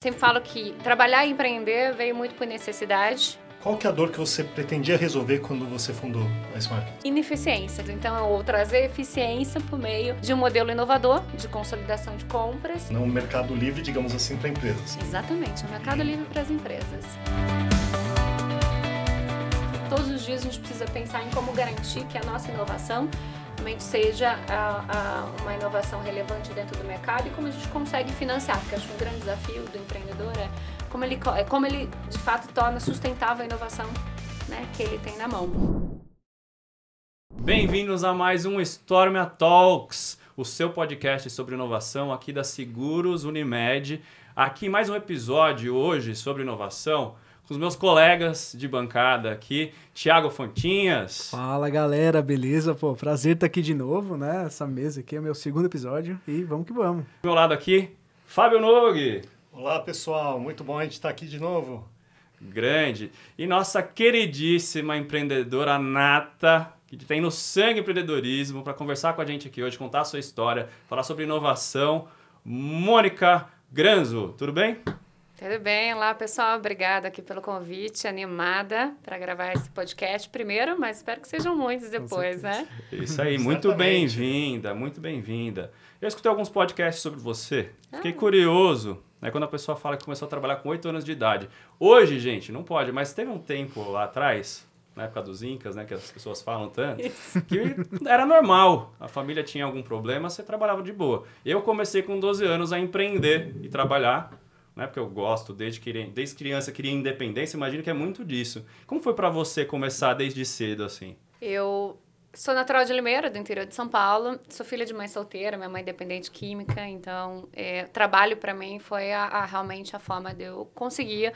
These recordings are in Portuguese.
Sempre falo que trabalhar e empreender veio muito por necessidade. Qual que é a dor que você pretendia resolver quando você fundou a Smart? Ineficiência. Então, eu trazer eficiência por meio de um modelo inovador de consolidação de compras. Não um mercado livre, digamos assim, para empresas. Exatamente, um mercado livre para as empresas. Todos os dias a gente precisa pensar em como garantir que a nossa inovação realmente seja a, a, uma inovação relevante dentro do mercado e como a gente consegue financiar, porque acho um grande desafio do empreendedor é como ele, é como ele de fato torna sustentável a inovação né, que ele tem na mão. Bem-vindos a mais um Stormia Talks, o seu podcast sobre inovação aqui da Seguros Unimed. Aqui mais um episódio hoje sobre inovação com os meus colegas de bancada aqui, Thiago Fontinhas. Fala galera, beleza? Pô, prazer estar aqui de novo, né? Essa mesa aqui é o meu segundo episódio e vamos que vamos. Do meu lado aqui, Fábio Nogue. Olá pessoal, muito bom a gente estar aqui de novo. Grande. E nossa queridíssima empreendedora nata, que tem no sangue empreendedorismo, para conversar com a gente aqui hoje, contar a sua história, falar sobre inovação, Mônica Granzo. Tudo bem? Tudo bem, olá pessoal, obrigada aqui pelo convite, animada para gravar esse podcast primeiro, mas espero que sejam muitos depois, né? Isso aí, muito bem-vinda, muito bem-vinda. Eu escutei alguns podcasts sobre você, fiquei ah. curioso, né, quando a pessoa fala que começou a trabalhar com 8 anos de idade. Hoje, gente, não pode, mas teve um tempo lá atrás, na época dos Incas, né, que as pessoas falam tanto, que era normal. A família tinha algum problema, você trabalhava de boa. Eu comecei com 12 anos a empreender e trabalhar né? Porque eu gosto desde, desde criança, queria independência, imagino que é muito disso. Como foi para você começar desde cedo assim? Eu sou natural de Limeira, do interior de São Paulo. Sou filha de mãe solteira, minha mãe é dependente química, então é, trabalho para mim foi a, a, realmente a forma de eu conseguir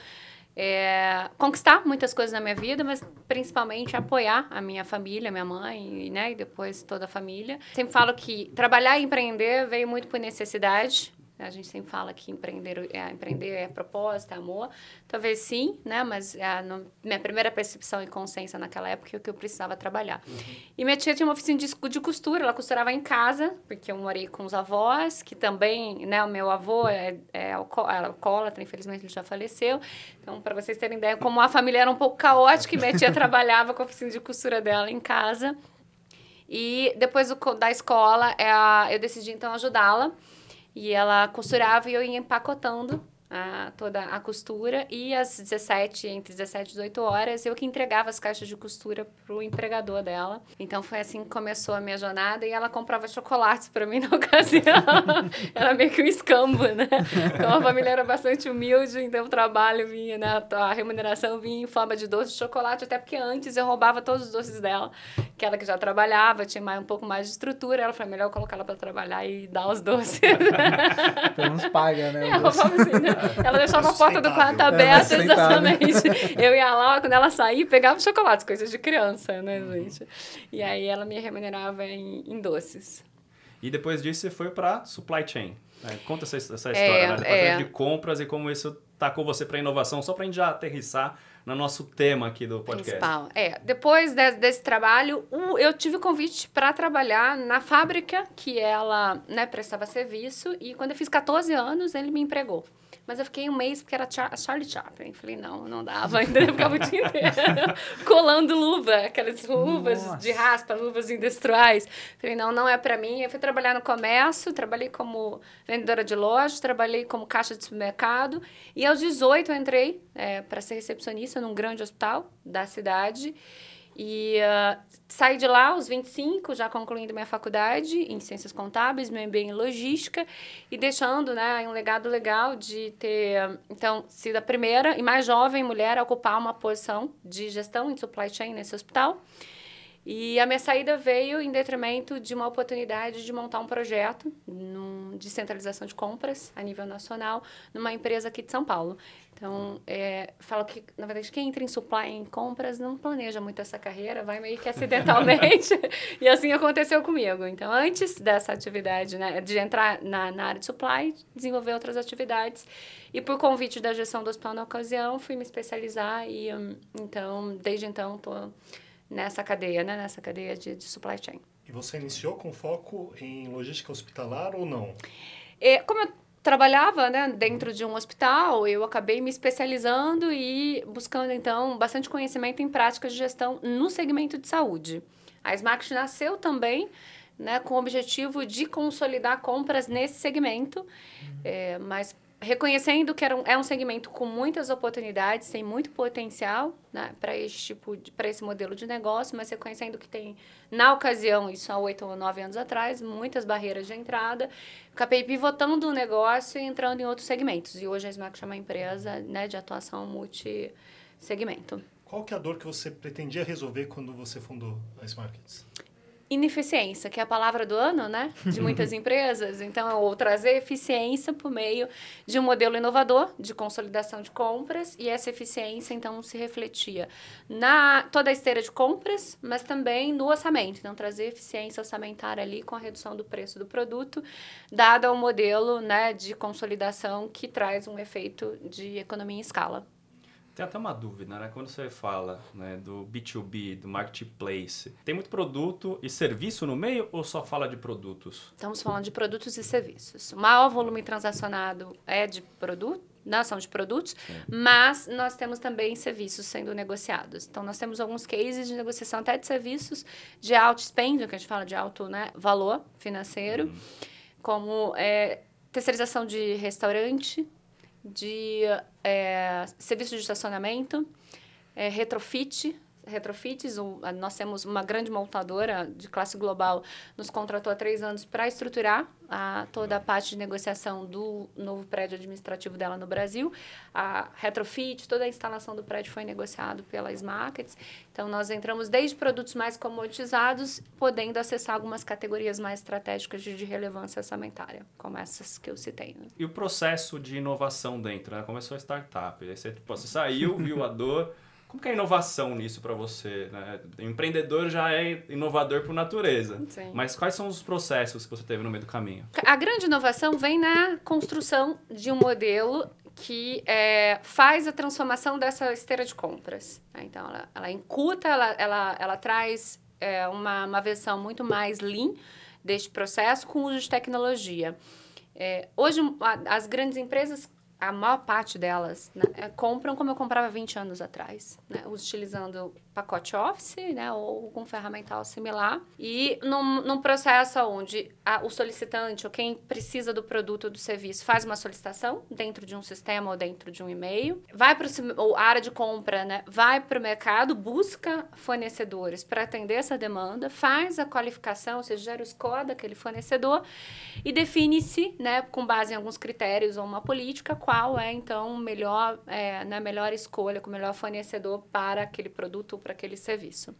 é, conquistar muitas coisas na minha vida, mas principalmente apoiar a minha família, minha mãe, né, e depois toda a família. Sempre falo que trabalhar e empreender veio muito por necessidade. A gente sempre fala que empreender é, empreender é propósito, é amor. Talvez sim, né? Mas a no, minha primeira percepção e consciência naquela época é que eu precisava trabalhar. Uhum. E minha tia tinha uma oficina de, de costura. Ela costurava em casa, porque eu morei com os avós, que também, né? O meu avô é, é alcoólatra, infelizmente ele já faleceu. Então, para vocês terem ideia, como a família era um pouco caótica, e minha tia trabalhava com a oficina de costura dela em casa. E depois do, da escola, é, eu decidi então ajudá-la. E ela costurava e eu ia empacotando a, toda a costura e às 17, entre 17 e 18 horas, eu que entregava as caixas de costura pro empregador dela. Então foi assim que começou a minha jornada e ela comprava chocolates para mim na ocasião. era meio que um escambo, né? Então a família era bastante humilde, então o trabalho vinha, né? A remuneração vinha em forma de doce de chocolate, até porque antes eu roubava todos os doces dela, que ela que já trabalhava, tinha mais, um pouco mais de estrutura, ela foi melhor colocar ela para trabalhar e dar os doces. Pelo menos paga, né? É, assim, né? Ela deixava a porta do quarto aberta, é, exatamente. Eu ia lá, quando ela saía, pegava chocolate, coisas de criança, né, uhum. gente? E aí ela me remunerava em, em doces. E depois disso você foi para supply chain. Né? Conta essa, essa história, é, né? Departamento é. de compras e como isso tacou você para inovação, só para a gente já aterrissar no nosso tema aqui do podcast. Principal. É, depois de, desse trabalho, eu tive o convite para trabalhar na fábrica que ela né, prestava serviço e quando eu fiz 14 anos, ele me empregou. Mas eu fiquei um mês porque era Char Charlie Chaplin. Falei, não, não dava ainda. Eu ficava o dia inteiro colando luva, aquelas luvas Nossa. de raspa, luvas industriais. Falei, não, não é para mim. Eu fui trabalhar no comércio, trabalhei como vendedora de loja, trabalhei como caixa de supermercado. E aos 18 eu entrei é, para ser recepcionista num grande hospital da cidade. E uh, saí de lá aos 25, já concluindo minha faculdade em Ciências Contábeis, meu MBA em Logística, e deixando né, um legado legal de ter, então, sido a primeira e mais jovem mulher a ocupar uma posição de gestão em supply chain nesse hospital. E a minha saída veio em detrimento de uma oportunidade de montar um projeto num, de centralização de compras a nível nacional numa empresa aqui de São Paulo. Então, é, falo que, na verdade, quem entra em supply em compras não planeja muito essa carreira, vai meio que acidentalmente. e assim aconteceu comigo. Então, antes dessa atividade, né, de entrar na, na área de supply, desenvolver outras atividades. E por convite da gestão do hospital na ocasião, fui me especializar e, hum, então, desde então, estou nessa cadeia, né? Nessa cadeia de, de supply chain. E você iniciou com foco em logística hospitalar ou não? É, como eu trabalhava né, dentro de um hospital, eu acabei me especializando e buscando, então, bastante conhecimento em práticas de gestão no segmento de saúde. A Smart nasceu também né, com o objetivo de consolidar compras nesse segmento, uhum. é, mas reconhecendo que era um, é um segmento com muitas oportunidades, tem muito potencial né, para esse tipo para esse modelo de negócio, mas reconhecendo que tem, na ocasião, isso há oito ou nove anos atrás, muitas barreiras de entrada, acabei pivotando o negócio e entrando em outros segmentos. E hoje a Smack é uma empresa né, de atuação multi-segmento. Qual que é a dor que você pretendia resolver quando você fundou a Smarkets? Ineficiência, que é a palavra do ano, né, de muitas empresas. Então, é ou trazer eficiência por meio de um modelo inovador de consolidação de compras e essa eficiência então se refletia na toda a esteira de compras, mas também no orçamento. Então, trazer eficiência orçamentária ali com a redução do preço do produto, dado ao modelo, né, de consolidação que traz um efeito de economia em escala. Tem até uma dúvida, né? Quando você fala né, do B2B, do marketplace, tem muito produto e serviço no meio ou só fala de produtos? Estamos falando de produtos e serviços. O maior volume transacionado é de produto, não né, são de produtos, Sim. mas nós temos também serviços sendo negociados. Então, nós temos alguns cases de negociação até de serviços de alto spend, que a gente fala de alto né, valor financeiro, hum. como é, terceirização de restaurante, de é, serviço de estacionamento, é, retrofit, retrofits. Um, nós temos uma grande montadora de classe global, nos contratou há três anos para estruturar a, toda a parte de negociação do novo prédio administrativo dela no Brasil. A retrofit, toda a instalação do prédio foi negociado pela Smarkets. Então, nós entramos desde produtos mais comoditizados, podendo acessar algumas categorias mais estratégicas de, de relevância orçamentária, como essas que eu citei. Né? E o processo de inovação dentro? Né? Começou a startup, aí você, tipo, você saiu, viu a dor... Como que é a inovação nisso para você? Né? Empreendedor já é inovador por natureza. Sim. Mas quais são os processos que você teve no meio do caminho? A grande inovação vem na construção de um modelo que é, faz a transformação dessa esteira de compras. Né? Então, ela, ela incuta, ela, ela, ela traz é, uma, uma versão muito mais lean deste processo com uso de tecnologia. É, hoje, as grandes empresas a maior parte delas né, é, compram como eu comprava 20 anos atrás, né, utilizando pacote Office, né, ou com ferramental similar, e num, num processo onde a, o solicitante ou quem precisa do produto ou do serviço faz uma solicitação dentro de um sistema ou dentro de um e-mail, vai para a área de compra, né, vai para o mercado, busca fornecedores para atender essa demanda, faz a qualificação, ou seja, gera o score daquele fornecedor e define-se, né, com base em alguns critérios ou uma política, qual é então melhor, é, né, melhor escolha, com o melhor fornecedor para aquele produto para aquele serviço.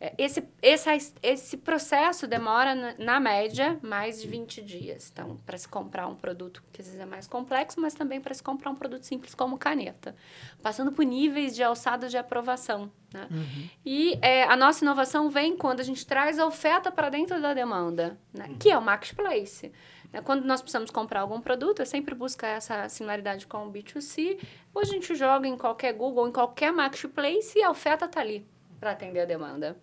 É, esse, esse, esse processo demora, na, na, média, mais de 20 dias. Então, para se comprar um produto que às vezes é mais complexo, mas também para se comprar um produto simples como caneta. Passando por níveis de alçada de aprovação. Né? Uhum. E é, a nossa inovação vem quando a gente traz a oferta para dentro da demanda, né? Uhum. que é o marketplace. Né? Quando nós precisamos comprar algum produto, eu sempre busco essa similaridade com o B2C. Hoje a gente joga em qualquer Google, em qualquer marketplace e a oferta está ali para atender a demanda.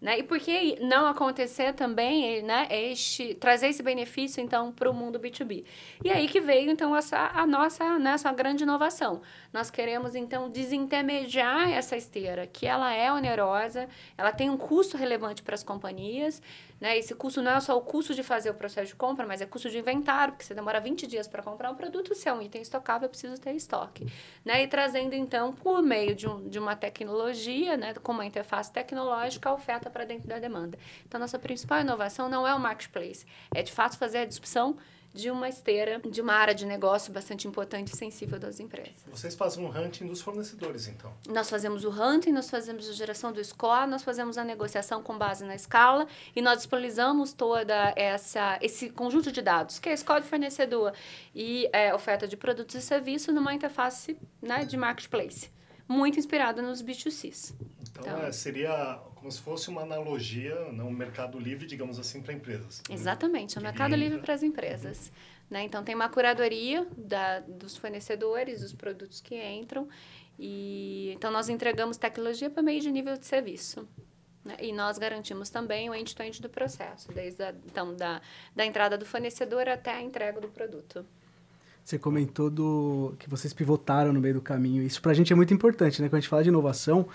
Né? E por que não acontecer também, né, este, trazer esse benefício, então, para o mundo B2B? E aí que veio, então, essa, a nossa, né, grande inovação. Nós queremos, então, desintermediar essa esteira, que ela é onerosa, ela tem um custo relevante para as companhias, né? Esse custo não é só o custo de fazer o processo de compra, mas é custo de inventário, porque você demora 20 dias para comprar um produto, se é um item estocável, eu preciso ter estoque. Né? E trazendo, então, por meio de, um, de uma tecnologia, né, com uma interface tecnológica, a oferta para dentro da demanda. Então, nossa principal inovação não é o marketplace, é de fato fazer a disrupção de uma esteira, de uma área de negócio bastante importante e sensível das empresas. Vocês fazem um hunting dos fornecedores, então? Nós fazemos o hunting, nós fazemos a geração do score, nós fazemos a negociação com base na escala e nós disponibilizamos toda essa esse conjunto de dados, que é score de fornecedor e é, oferta de produtos e serviços numa interface né, de marketplace, muito inspirada nos B2Cs. Então, então é, seria como se fosse uma analogia, não, um mercado livre, digamos assim, para empresas. Exatamente, é um mercado livre para as empresas. Né? Então, tem uma curadoria da, dos fornecedores, dos produtos que entram. E, então, nós entregamos tecnologia para meio de nível de serviço. Né? E nós garantimos também o end-to-end -end do processo, desde a, então, da, da entrada do fornecedor até a entrega do produto. Você comentou do que vocês pivotaram no meio do caminho. Isso para a gente é muito importante, né? Quando a gente fala de inovação,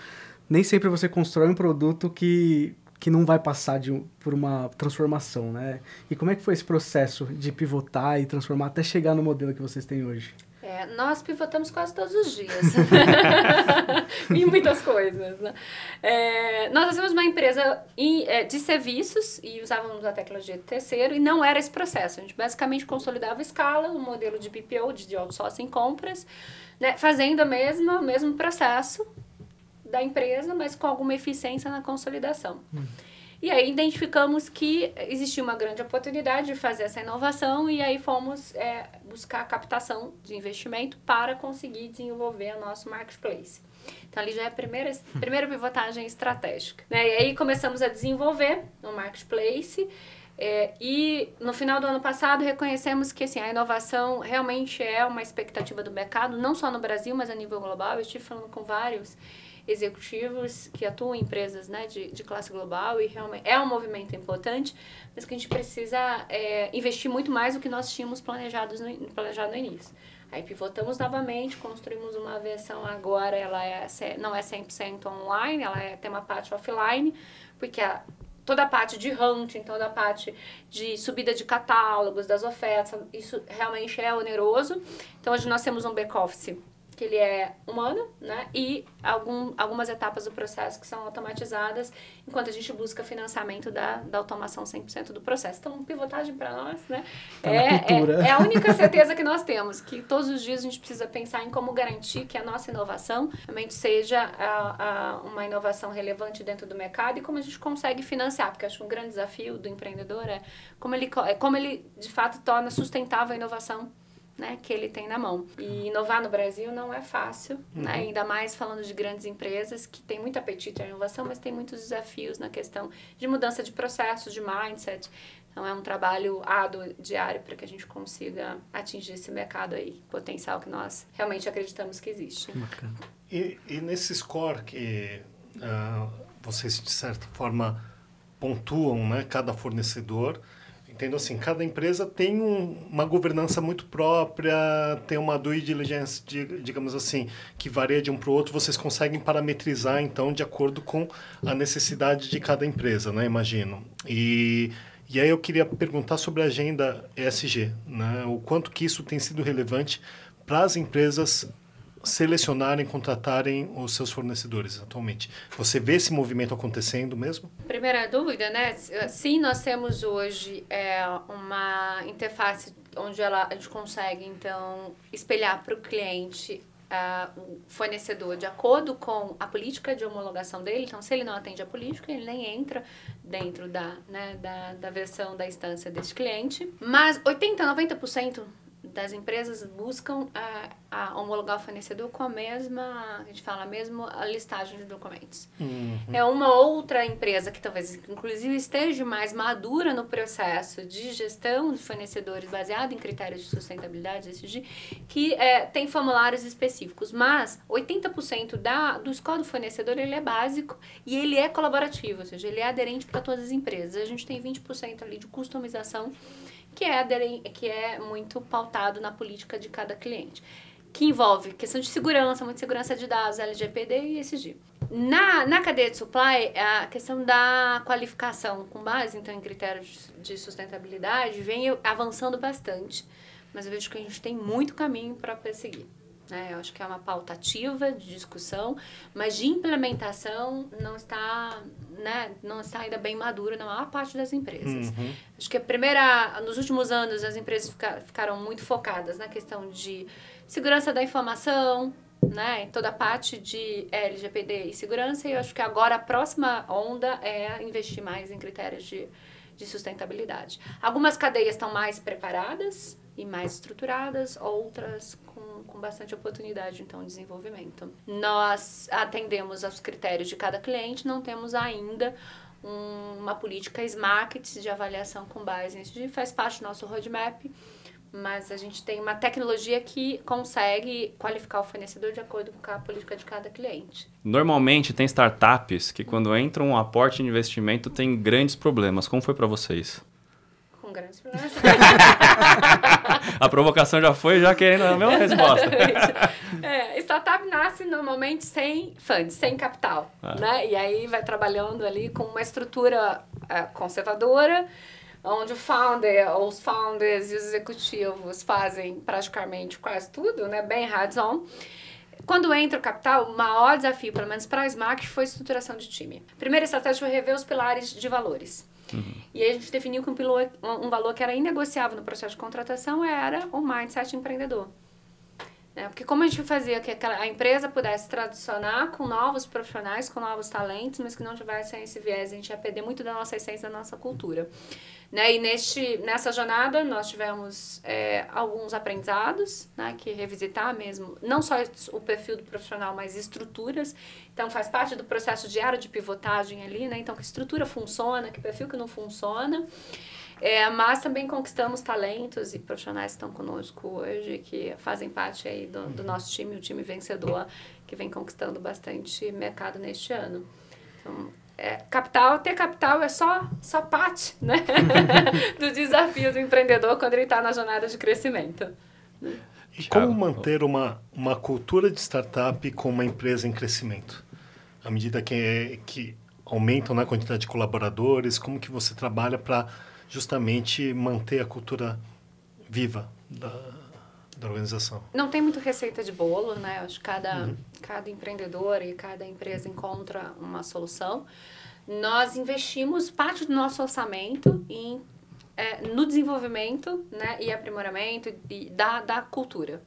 nem sempre você constrói um produto que, que não vai passar de, por uma transformação, né? E como é que foi esse processo de pivotar e transformar até chegar no modelo que vocês têm hoje? É, nós pivotamos quase todos os dias. em muitas coisas. Né? É, nós fazemos uma empresa é, de serviços e usávamos a tecnologia de terceiro e não era esse processo. A gente basicamente consolidava a escala, o um modelo de BPO, de outsourcing compras, né, fazendo a mesma, o mesmo processo da empresa, mas com alguma eficiência na consolidação. Hum. E aí identificamos que existia uma grande oportunidade de fazer essa inovação e aí fomos é, buscar captação de investimento para conseguir desenvolver o nosso marketplace. Então, ali já é a primeira, primeira pivotagem estratégica. Né? E aí começamos a desenvolver o marketplace é, e no final do ano passado reconhecemos que assim, a inovação realmente é uma expectativa do mercado, não só no Brasil, mas a nível global. Eu estive falando com vários executivos que atuam em empresas né, de, de classe global e realmente é um movimento importante, mas que a gente precisa é, investir muito mais do que nós tínhamos planejado no, planejado no início. Aí pivotamos novamente, construímos uma versão agora, ela é, não é 100% online, ela é, tem uma parte offline, porque a, toda a parte de hunting, toda a parte de subida de catálogos, das ofertas, isso realmente é oneroso. Então hoje nós temos um back-office que ele é humano, né? E algum, algumas etapas do processo que são automatizadas, enquanto a gente busca financiamento da, da automação 100% do processo. Então, pivotagem para nós, né? Tá é, é, é, a única certeza que nós temos, que todos os dias a gente precisa pensar em como garantir que a nossa inovação realmente seja a, a, uma inovação relevante dentro do mercado e como a gente consegue financiar, porque acho que um grande desafio do empreendedor é como ele, é como ele de fato torna sustentável a inovação né, que ele tem na mão. E inovar no Brasil não é fácil, né, uhum. né, ainda mais falando de grandes empresas que têm muito apetite à inovação, mas tem muitos desafios na questão de mudança de processos, de mindset. Então é um trabalho árduo, diário, para que a gente consiga atingir esse mercado aí, potencial que nós realmente acreditamos que existe. E, e nesse score que uh, vocês, de certa forma, pontuam né, cada fornecedor, Entendo assim, cada empresa tem um, uma governança muito própria, tem uma due diligence, digamos assim, que varia de um para o outro. Vocês conseguem parametrizar, então, de acordo com a necessidade de cada empresa, né? Imagino. E, e aí eu queria perguntar sobre a agenda ESG, né? O quanto que isso tem sido relevante para as empresas selecionarem, contratarem os seus fornecedores atualmente? Você vê esse movimento acontecendo mesmo? Primeira dúvida, né? Sim, nós temos hoje é, uma interface onde ela, a gente consegue, então, espelhar para o cliente uh, o fornecedor de acordo com a política de homologação dele. Então, se ele não atende a política, ele nem entra dentro da, né, da, da versão da instância desse cliente. Mas 80, 90% das empresas buscam a, a homologar o fornecedor com a mesma, a gente fala, a mesma listagem de documentos. Uhum. É uma outra empresa que talvez, inclusive, esteja mais madura no processo de gestão de fornecedores baseado em critérios de sustentabilidade, SG, que é, tem formulários específicos, mas 80% da, do score do fornecedor ele é básico e ele é colaborativo, ou seja, ele é aderente para todas as empresas. A gente tem 20% ali de customização que é, que é muito pautado na política de cada cliente, que envolve questão de segurança, muita segurança de dados, LGPD e ESG. Na, na cadeia de supply, a questão da qualificação com base então, em critérios de sustentabilidade vem avançando bastante, mas eu vejo que a gente tem muito caminho para perseguir. Né? Eu acho que é uma pauta ativa de discussão, mas de implementação não está, né, não está ainda bem madura na maior parte das empresas. Uhum. Acho que a primeira, nos últimos anos, as empresas fica, ficaram muito focadas na questão de segurança da informação, né, toda a parte de LGPD e segurança, e eu acho que agora a próxima onda é investir mais em critérios de, de sustentabilidade. Algumas cadeias estão mais preparadas e mais estruturadas, outras com bastante oportunidade, então, de desenvolvimento. Nós atendemos aos critérios de cada cliente, não temos ainda um, uma política SMART de avaliação com base nisso, faz parte do nosso roadmap, mas a gente tem uma tecnologia que consegue qualificar o fornecedor de acordo com a política de cada cliente. Normalmente tem startups que quando entram um aporte de investimento tem grandes problemas. Como foi para vocês? Com com grandes problemas. a provocação já foi, já querendo a mesma resposta. é, startup nasce normalmente sem funds, sem capital, ah. né? E aí vai trabalhando ali com uma estrutura é, conservadora, onde o founder, os founders e os executivos fazem praticamente quase tudo, né? Bem hands-on. Quando entra o capital, o maior desafio, pelo menos para a SMAC, foi a estruturação de time. A primeira estratégia foi rever os pilares de valores. Uhum. E aí a gente definiu que um, um, valor que era inegociável no processo de contratação era o mindset empreendedor. Né? Porque como a gente fazia que a empresa pudesse tradicionar com novos profissionais, com novos talentos, mas que não tivesse esse viés, a gente ia perder muito da nossa essência, da nossa cultura. Né? E neste, nessa jornada nós tivemos é, alguns aprendizados, né? que revisitar mesmo, não só o perfil do profissional, mas estruturas. Então faz parte do processo diário de pivotagem ali, né? Então que estrutura funciona, que perfil que não funciona. É, mas também conquistamos talentos e profissionais que estão conosco hoje, que fazem parte aí do, do nosso time, o time vencedor, que vem conquistando bastante mercado neste ano. Então, é, capital, ter capital é só, só parte né? do desafio do empreendedor quando ele está na jornada de crescimento. E como manter uma, uma cultura de startup com uma empresa em crescimento? À medida que, que aumentam na né, quantidade de colaboradores, como que você trabalha para justamente manter a cultura viva da, da organização? Não tem muito receita de bolo, né? Acho que cada, uhum. cada empreendedor e cada empresa encontra uma solução. Nós investimos parte do nosso orçamento em, é, no desenvolvimento né, e aprimoramento e da, da cultura.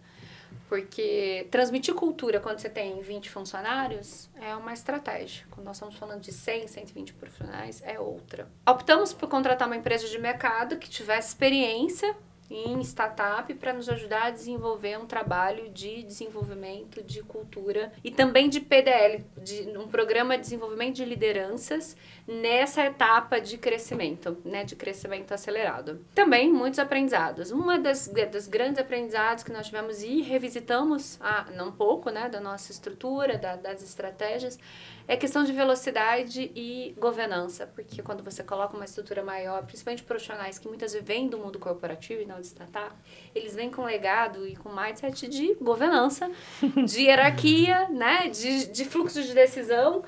Porque transmitir cultura quando você tem 20 funcionários é uma estratégia. Quando nós estamos falando de 100, 120 profissionais, é outra. Optamos por contratar uma empresa de mercado que tivesse experiência em startup para nos ajudar a desenvolver um trabalho de desenvolvimento de cultura e também de PDL, de um programa de desenvolvimento de lideranças nessa etapa de crescimento, né, de crescimento acelerado. Também muitos aprendizados. Uma das, das grandes aprendizados que nós tivemos e revisitamos a, um pouco, né, da nossa estrutura, da, das estratégias, é questão de velocidade e governança, porque quando você coloca uma estrutura maior, principalmente profissionais que muitas vezes vêm do mundo corporativo e não de startup, eles vêm com legado e com mindset de governança, de hierarquia, né, de, de fluxo de decisão.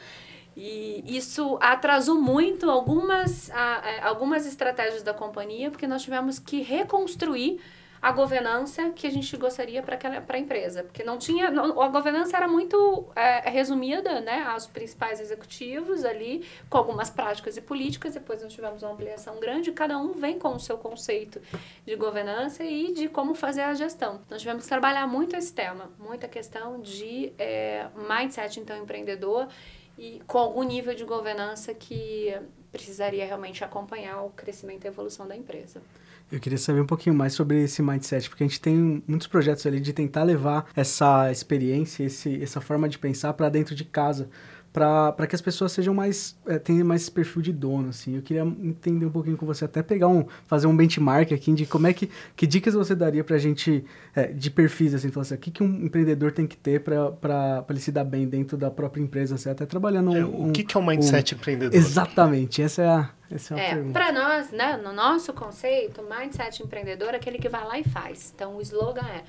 E isso atrasou muito algumas, a, algumas estratégias da companhia, porque nós tivemos que reconstruir a governança que a gente gostaria para a empresa. Porque não tinha. Não, a governança era muito é, resumida, né? Aos principais executivos ali, com algumas práticas e políticas. Depois nós tivemos uma ampliação grande. Cada um vem com o seu conceito de governança e de como fazer a gestão. Nós tivemos que trabalhar muito esse tema, muita questão de é, mindset, então, empreendedor e com algum nível de governança que precisaria realmente acompanhar o crescimento e evolução da empresa. Eu queria saber um pouquinho mais sobre esse mindset, porque a gente tem muitos projetos ali de tentar levar essa experiência, esse, essa forma de pensar para dentro de casa para que as pessoas sejam mais é, tenham mais esse perfil de dono assim eu queria entender um pouquinho com você até pegar um fazer um benchmark aqui de como é que que dicas você daria para a gente é, de perfis assim falar assim, o que, que um empreendedor tem que ter para ele se dar bem dentro da própria empresa assim, até trabalhando é, um, o que, que é um mindset um, empreendedor exatamente essa é a essa é, é para nós, né, no nosso conceito, mindset empreendedor é aquele que vai lá e faz. Então, o slogan é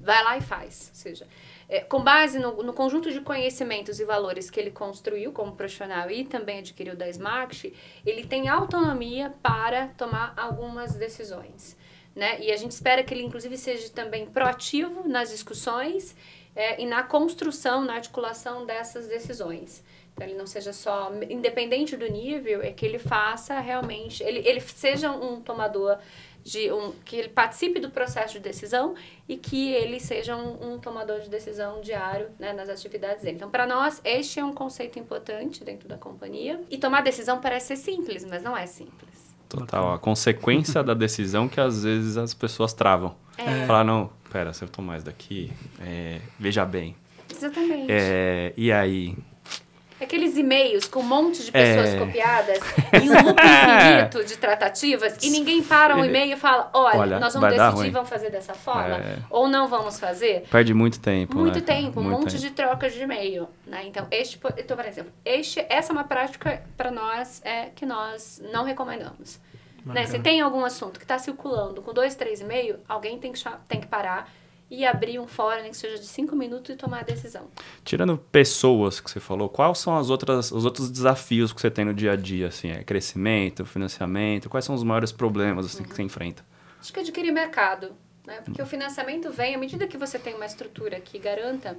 vai lá e faz. Ou seja, é, com base no, no, conjunto de conhecimentos e valores que ele construiu como profissional e também adquiriu da Smart, ele tem autonomia para tomar algumas decisões. Né? E a gente espera que ele, inclusive, seja também proativo nas discussões é, e na construção, na articulação dessas decisões. Então, ele não seja só, independente do nível, é que ele faça realmente, ele, ele seja um tomador de um, que ele participe do processo de decisão e que ele seja um, um tomador de decisão diário né, nas atividades dele. Então, para nós, este é um conceito importante dentro da companhia. E tomar decisão parece ser simples, mas não é simples. Total, a consequência da decisão que às vezes as pessoas travam. É. Falar, não, pera, se eu tomar isso daqui, é, veja bem. Exatamente. É, e aí, Aqueles e-mails com um monte de pessoas é... copiadas e um loop infinito de tratativas e ninguém para um e-mail e fala, olha, olha nós vamos decidir, vamos fazer dessa forma é... ou não vamos fazer. Perde muito tempo, Muito né? tempo, um muito monte tempo. de trocas de e-mail. Né? Então, este, então, por exemplo, este, essa é uma prática para nós é, que nós não recomendamos. Né? Se tem algum assunto que está circulando com dois, três e meio, alguém tem que, tem que parar e abrir um fórum, que seja de cinco minutos, e tomar a decisão. Tirando pessoas que você falou, quais são as outras, os outros desafios que você tem no dia a dia? Assim, é crescimento, financiamento? Quais são os maiores problemas assim, uhum. que você enfrenta? Acho que adquirir mercado. Né? Porque uhum. o financiamento vem, à medida que você tem uma estrutura que garanta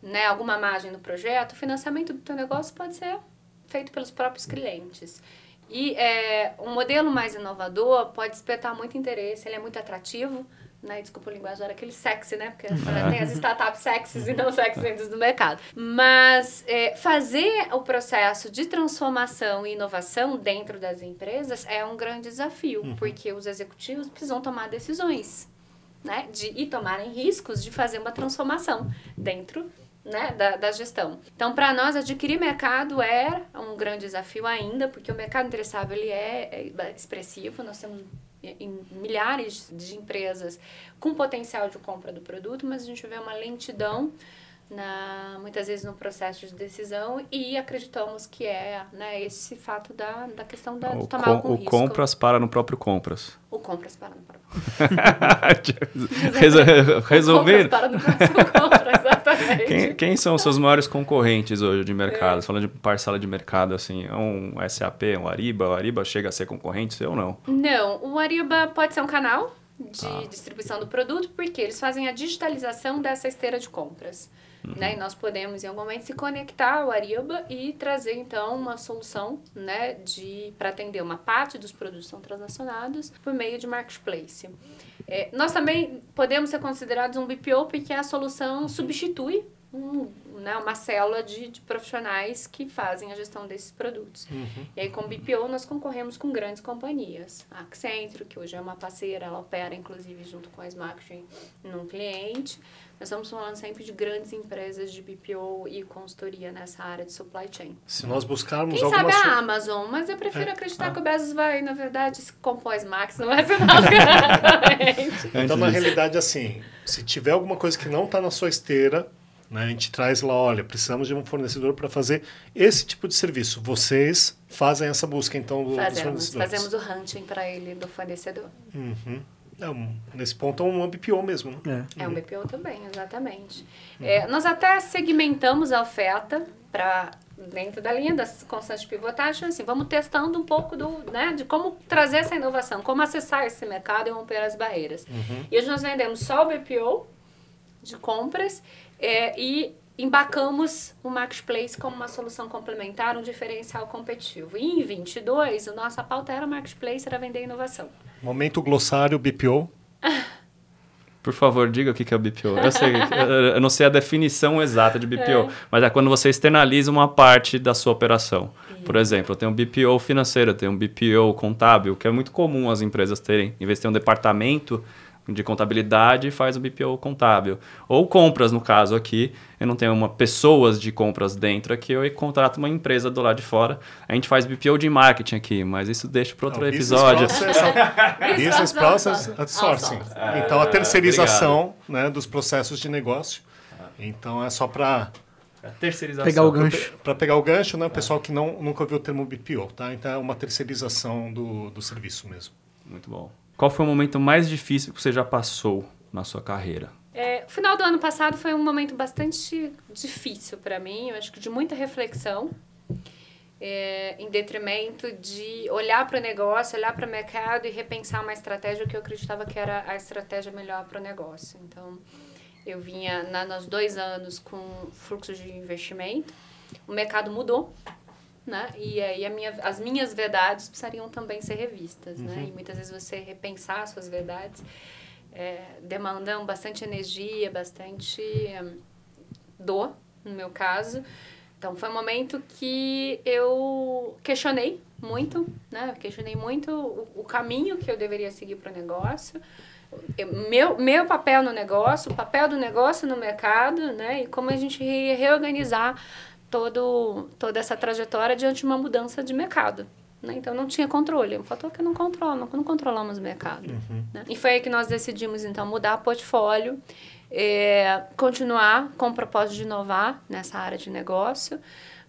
né, alguma margem no projeto, o financiamento do teu negócio pode ser feito pelos próprios clientes. E é, um modelo mais inovador pode despertar muito interesse, ele é muito atrativo, né? Desculpa o linguajar, aquele sexy, né? Porque tem as startups sexys e não sexy do mercado. Mas é, fazer o processo de transformação e inovação dentro das empresas é um grande desafio, uhum. porque os executivos precisam tomar decisões, né? De, e tomarem riscos de fazer uma transformação dentro né, da, da gestão. Então, para nós, adquirir mercado é um grande desafio ainda, porque o mercado interessável ele é, é expressivo, nós temos em milhares de empresas com potencial de compra do produto, mas a gente vê uma lentidão na, muitas vezes no processo de decisão e acreditamos que é né, esse fato da, da questão da, o de tomar com, algum o risco. compras para no próprio compras. O compras para no próprio Resolver. para no próximo compras, exatamente. Quem, quem, são os seus maiores concorrentes hoje de mercado? É. Falando de parcela de mercado, assim, é um SAP, um Ariba? O Ariba chega a ser concorrente seu ou não? Não, o Ariba pode ser um canal de ah. distribuição do produto, porque eles fazem a digitalização dessa esteira de compras. Uhum. Né? E nós podemos, em algum momento, se conectar ao Ariba e trazer, então, uma solução né, para atender uma parte dos produtos que são transacionados por meio de marketplace. É, nós também podemos ser considerados um BPO porque a solução substitui um, né, uma célula de, de, profissionais que fazem a gestão desses produtos. Uhum. E aí, com o BPO, nós concorremos com grandes companhias. A Accenture, que hoje é uma parceira, ela opera, inclusive, junto com a Smartchain num cliente. Nós estamos falando sempre de grandes empresas de BPO e consultoria nessa área de supply chain. Se nós buscarmos Quem algumas... sabe a Amazon, mas eu prefiro é. acreditar ah. que o Bezos vai, na verdade, se compôs Max, não vai ser nosso Então, na realidade, assim, se tiver alguma coisa que não está na sua esteira, né, a gente traz lá, olha, precisamos de um fornecedor para fazer esse tipo de serviço. Vocês fazem essa busca, então, do, fazemos, Fazemos o hunting para ele do fornecedor. Uhum. É nesse ponto é um BPO mesmo, né? É, é um BPO também, exatamente. Uhum. É, nós até segmentamos a oferta para dentro da linha das constantes pivotagem, assim, vamos testando um pouco do, né, de como trazer essa inovação, como acessar esse mercado e romper as barreiras. Uhum. E hoje nós vendemos só o BPO de compras é, e embacamos o Marketplace como uma solução complementar, um diferencial competitivo. E em 22, a nossa pauta era Marketplace, era vender inovação. Momento glossário BPO. Por favor, diga o que é o BPO. Eu, sei, eu não sei a definição exata de BPO, é. mas é quando você externaliza uma parte da sua operação. Por exemplo, eu tenho um BPO financeiro, eu tenho um BPO contábil, que é muito comum as empresas terem. Em vez de ter um departamento de contabilidade faz o BPO contábil. Ou compras, no caso aqui, eu não tenho uma pessoas de compras dentro aqui, eu contrato uma empresa do lado de fora. A gente faz BPO de marketing aqui, mas isso deixa para outro não, episódio. Business Process Outsourcing. É, então, a terceirização né, dos processos de negócio. Então, é só para... terceirização. Pegar o gancho. Para pegar o gancho, né? O pessoal que não, nunca ouviu o termo BPO, tá? Então, é uma terceirização do, do serviço mesmo. Muito bom. Qual foi o momento mais difícil que você já passou na sua carreira? É, o final do ano passado foi um momento bastante difícil para mim, eu acho que de muita reflexão, é, em detrimento de olhar para o negócio, olhar para o mercado e repensar uma estratégia que eu acreditava que era a estratégia melhor para o negócio. Então, eu vinha na, nos dois anos com fluxo de investimento, o mercado mudou, né? E aí minha, as minhas verdades precisariam também ser revistas, né? uhum. né? E muitas vezes você repensar suas verdades é, demandam bastante energia, bastante um, dor, no meu caso. Então foi um momento que eu questionei muito, né? questionei muito o, o caminho que eu deveria seguir para o negócio. meu, meu papel no negócio, o papel do negócio no mercado, né? E como a gente reorganizar todo, toda essa trajetória diante de uma mudança de mercado. Né? Então não tinha controle. Um fator que não controlo, não, controlamos o mercado. Uhum. Né? E foi aí que nós decidimos então mudar o portfólio, é, continuar com o propósito de inovar nessa área de negócio,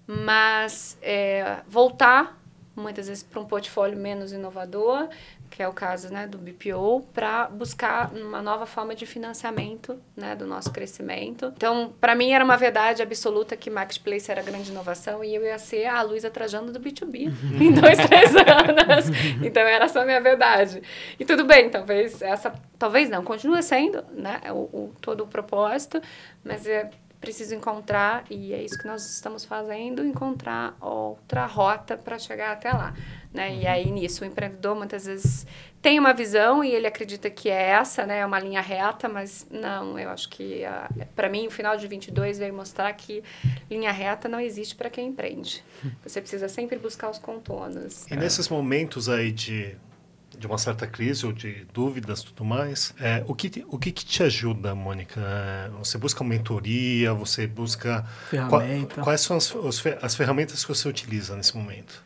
mas é, voltar muitas vezes para um portfólio menos inovador, que é o caso né, do BPO, para buscar uma nova forma de financiamento né, do nosso crescimento. Então, para mim era uma verdade absoluta que Marketplace era a grande inovação e eu ia ser a Luísa Trajano do B2B em dois, três anos. Então, era essa a minha verdade. E tudo bem, talvez essa... Talvez não, continua sendo né, o, o todo o propósito, mas é preciso encontrar, e é isso que nós estamos fazendo, encontrar outra rota para chegar até lá. Né? E aí, nisso, o empreendedor muitas vezes tem uma visão e ele acredita que é essa, né? É uma linha reta, mas não, eu acho que, para mim, o final de 22 veio mostrar que linha reta não existe para quem empreende. Você precisa sempre buscar os contornos. E nesses momentos aí de de uma certa crise ou de dúvidas tudo mais, é, o, que, o que, que te ajuda, Mônica? É, você busca mentoria, você busca... Ferramenta. Qual, quais são as, as ferramentas que você utiliza nesse momento?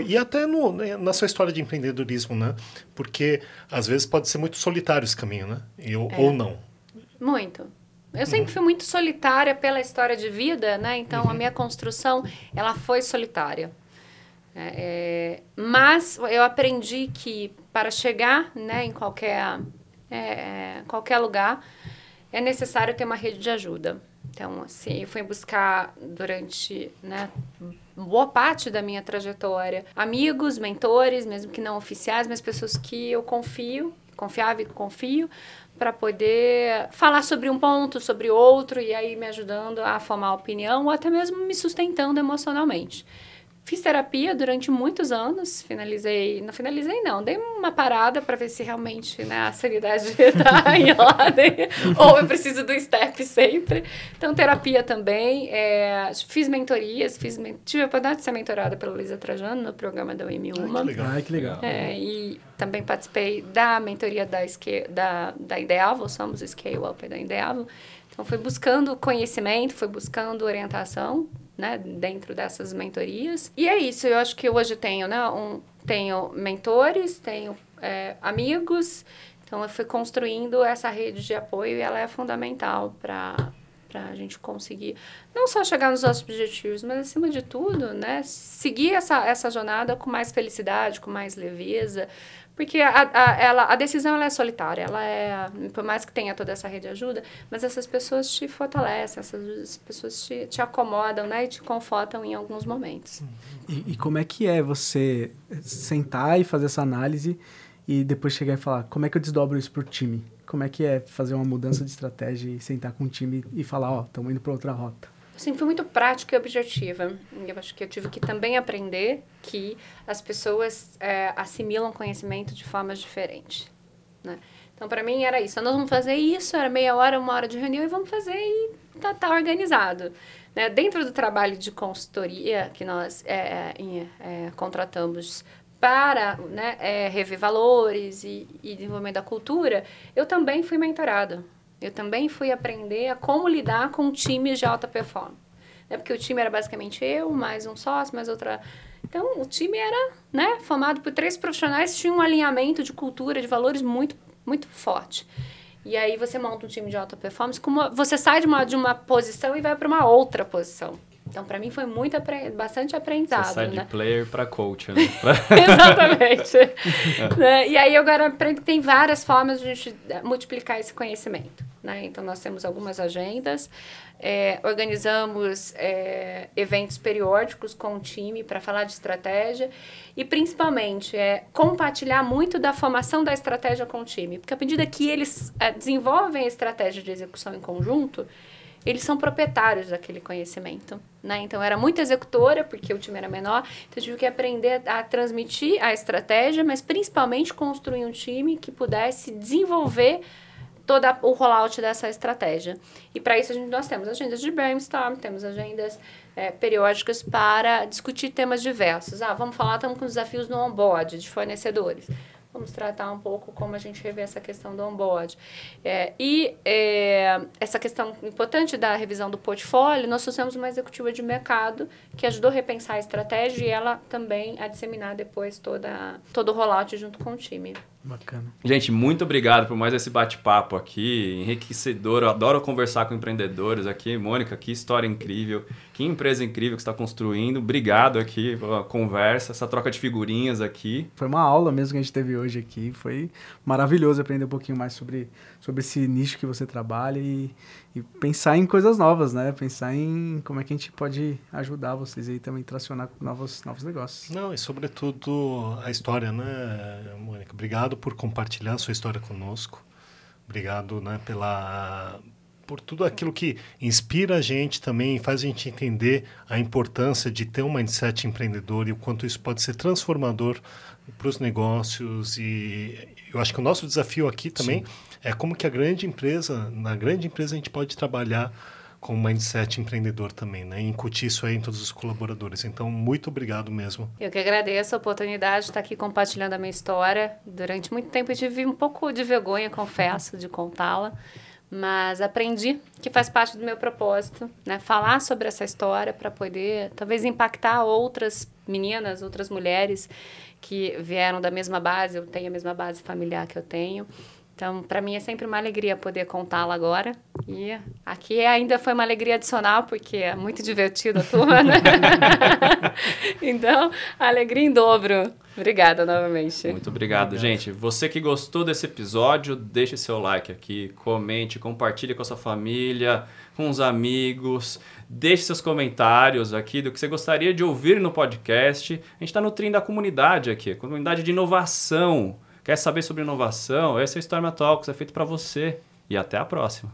E, e até no, né, na sua história de empreendedorismo, né? Porque às vezes pode ser muito solitário esse caminho, né? E, ou, é. ou não. Muito. Eu sempre uhum. fui muito solitária pela história de vida, né? Então uhum. a minha construção ela foi solitária. É, é, mas eu aprendi que para chegar né, em qualquer, é, qualquer lugar é necessário ter uma rede de ajuda. Então, assim, eu fui buscar durante né, boa parte da minha trajetória amigos, mentores, mesmo que não oficiais, mas pessoas que eu confio, confiava e confio, para poder falar sobre um ponto, sobre outro, e aí me ajudando a formar opinião ou até mesmo me sustentando emocionalmente. Fiz terapia durante muitos anos, finalizei, não finalizei não, dei uma parada para ver se realmente né, a sanidade está em ordem, ou eu preciso do step sempre. Então, terapia também, é, fiz mentorias, fiz, tive a oportunidade de ser mentorada pela Luísa Trajano no programa da UM1. Ai, que legal. Ai, que legal. É, e também participei da mentoria da, da, da Ideavo, somos Scale Up da Ideavo. Então, foi buscando conhecimento, foi buscando orientação né, dentro dessas mentorias. E é isso, eu acho que hoje tenho, né, um, tenho mentores, tenho é, amigos, então eu fui construindo essa rede de apoio e ela é fundamental para para a gente conseguir não só chegar nos nossos objetivos, mas acima de tudo, né, seguir essa, essa jornada com mais felicidade, com mais leveza, porque a, a, ela, a decisão ela é solitária, ela é, por mais que tenha toda essa rede de ajuda, mas essas pessoas te fortalecem, essas pessoas te, te acomodam, né, e te confortam em alguns momentos. E, e como é que é você sentar e fazer essa análise e depois chegar e falar, como é que eu desdobro isso para o time? Como é que é fazer uma mudança de estratégia e sentar com o time e falar, ó, oh, estamos indo para outra rota? Sempre fui muito prática e objetiva. Eu acho que eu tive que também aprender que as pessoas é, assimilam conhecimento de formas diferentes. Né? Então, para mim, era isso. Nós vamos fazer isso, era meia hora, uma hora de reunião, e vamos fazer e tá, tá organizado. Né? Dentro do trabalho de consultoria que nós é, é, contratamos para né, é, rever valores e, e desenvolvimento da cultura, eu também fui mentorada. Eu também fui aprender a como lidar com times de alta performance. Né? Porque o time era basicamente eu, mais um sócio, mais outra. Então, o time era né, formado por três profissionais que tinham um alinhamento de cultura, de valores muito, muito forte. E aí você monta um time de alta performance, como você sai de uma, de uma posição e vai para uma outra posição. Então, para mim, foi muito bastante aprendizado. Você sai né? de player para coach, né? Exatamente. é. E aí, agora aprendo que tem várias formas de a gente multiplicar esse conhecimento. Né? Então, nós temos algumas agendas, é, organizamos é, eventos periódicos com o time para falar de estratégia e, principalmente, é, compartilhar muito da formação da estratégia com o time. Porque, à medida que eles é, desenvolvem a estratégia de execução em conjunto, eles são proprietários daquele conhecimento, né? Então, era muito executora, porque o time era menor, então eu tive que aprender a transmitir a estratégia, mas principalmente construir um time que pudesse desenvolver todo o rollout dessa estratégia. E para isso gente, nós temos agendas de brainstorm, temos agendas é, periódicas para discutir temas diversos. Ah, vamos falar, estamos com desafios no onboard de fornecedores. Vamos tratar um pouco como a gente revê essa questão do onboard. É, e é, essa questão importante da revisão do portfólio, nós trouxemos uma executiva de mercado que ajudou a repensar a estratégia e ela também a disseminar depois toda, todo o rollout junto com o time. Bacana. Gente, muito obrigado por mais esse bate-papo aqui, enriquecedor. Eu adoro conversar com empreendedores aqui. Mônica, que história incrível, que empresa incrível que está construindo. Obrigado aqui pela conversa, essa troca de figurinhas aqui. Foi uma aula mesmo que a gente teve hoje aqui. Foi maravilhoso aprender um pouquinho mais sobre, sobre esse nicho que você trabalha e, e pensar em coisas novas, né? Pensar em como é que a gente pode ajudar vocês aí também tracionar novos, novos negócios. Não, e sobretudo a história, né, Mônica? Obrigado por compartilhar a sua história conosco. Obrigado, né, pela por tudo aquilo que inspira a gente também faz a gente entender a importância de ter um mindset empreendedor e o quanto isso pode ser transformador para os negócios e eu acho que o nosso desafio aqui também Sim. é como que a grande empresa, na grande empresa a gente pode trabalhar com um mindset empreendedor também, né? E incutir isso aí em todos os colaboradores. Então, muito obrigado mesmo. Eu que agradeço a oportunidade de estar aqui compartilhando a minha história. Durante muito tempo eu tive um pouco de vergonha, confesso, de contá-la. Mas aprendi que faz parte do meu propósito, né? Falar sobre essa história para poder, talvez, impactar outras meninas, outras mulheres que vieram da mesma base, eu tenho a mesma base familiar que eu tenho. Então, para mim é sempre uma alegria poder contá-la agora. E aqui ainda foi uma alegria adicional, porque é muito divertido a turma, né? então, alegria em dobro. Obrigada novamente. Muito obrigado, obrigado, gente. Você que gostou desse episódio, deixe seu like aqui, comente, compartilhe com a sua família, com os amigos. Deixe seus comentários aqui do que você gostaria de ouvir no podcast. A gente está nutrindo a comunidade aqui, a comunidade de inovação. Quer saber sobre inovação? Esse é o Storm Talks, é feito para você. E até a próxima.